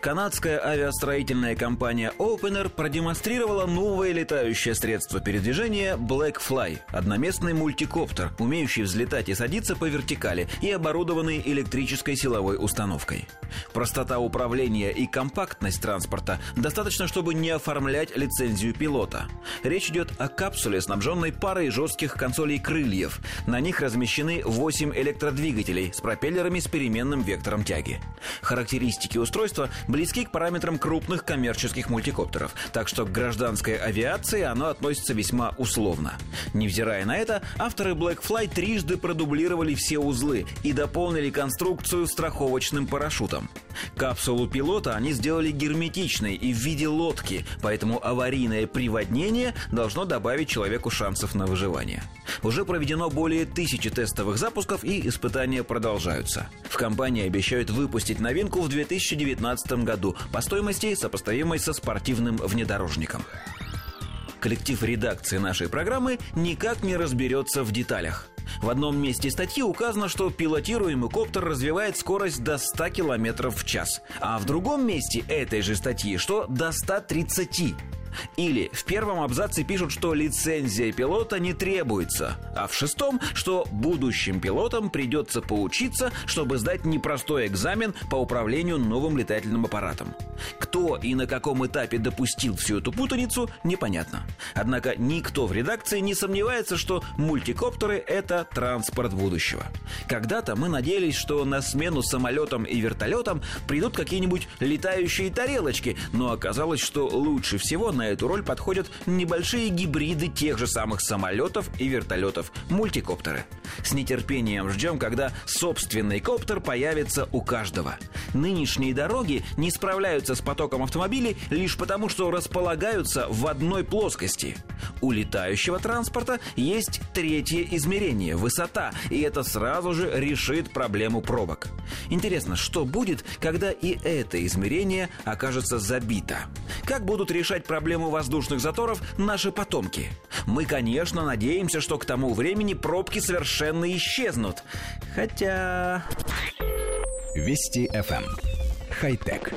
Канадская авиастроительная компания Opener продемонстрировала новое летающее средство передвижения Blackfly – одноместный мультикоптер, умеющий взлетать и садиться по вертикали и оборудованный электрической силовой установкой. Простота управления и компактность транспорта достаточно, чтобы не оформлять лицензию пилота. Речь идет о капсуле, снабженной парой жестких консолей крыльев. На них размещены 8 электродвигателей с пропеллерами с переменным вектором тяги. Характеристики устройства близки к параметрам крупных коммерческих мультикоптеров, так что к гражданской авиации оно относится весьма условно. Невзирая на это, авторы Blackfly трижды продублировали все узлы и дополнили конструкцию страховочным парашютом. Капсулу пилота они сделали герметичной и в виде лодки, поэтому аварийное приводнение должно добавить человеку шансов на выживание. Уже проведено более тысячи тестовых запусков и испытания продолжаются. В компании обещают выпустить новинку в 2019 году по стоимости, сопоставимой со спортивным внедорожником. Коллектив редакции нашей программы никак не разберется в деталях. В одном месте статьи указано, что пилотируемый коптер развивает скорость до 100 км в час, а в другом месте этой же статьи, что до 130 или в первом абзаце пишут, что лицензия пилота не требуется, а в шестом, что будущим пилотам придется поучиться, чтобы сдать непростой экзамен по управлению новым летательным аппаратом. Кто и на каком этапе допустил всю эту путаницу, непонятно. Однако никто в редакции не сомневается, что мультикоптеры – это транспорт будущего. Когда-то мы надеялись, что на смену самолетам и вертолетам придут какие-нибудь летающие тарелочки, но оказалось, что лучше всего на эту роль подходят небольшие гибриды тех же самых самолетов и вертолетов – мультикоптеры. С нетерпением ждем, когда собственный коптер появится у каждого. Нынешние дороги не справляются с потоком автомобилей лишь потому, что располагаются в одной плоскости. У летающего транспорта есть третье измерение – высота, и это сразу же решит проблему пробок. Интересно, что будет, когда и это измерение окажется забито? Как будут решать проблему воздушных заторов наши потомки? Мы, конечно, надеемся, что к тому времени пробки совершенно исчезнут. Хотя... Вести FM. Эм. Хай-тек.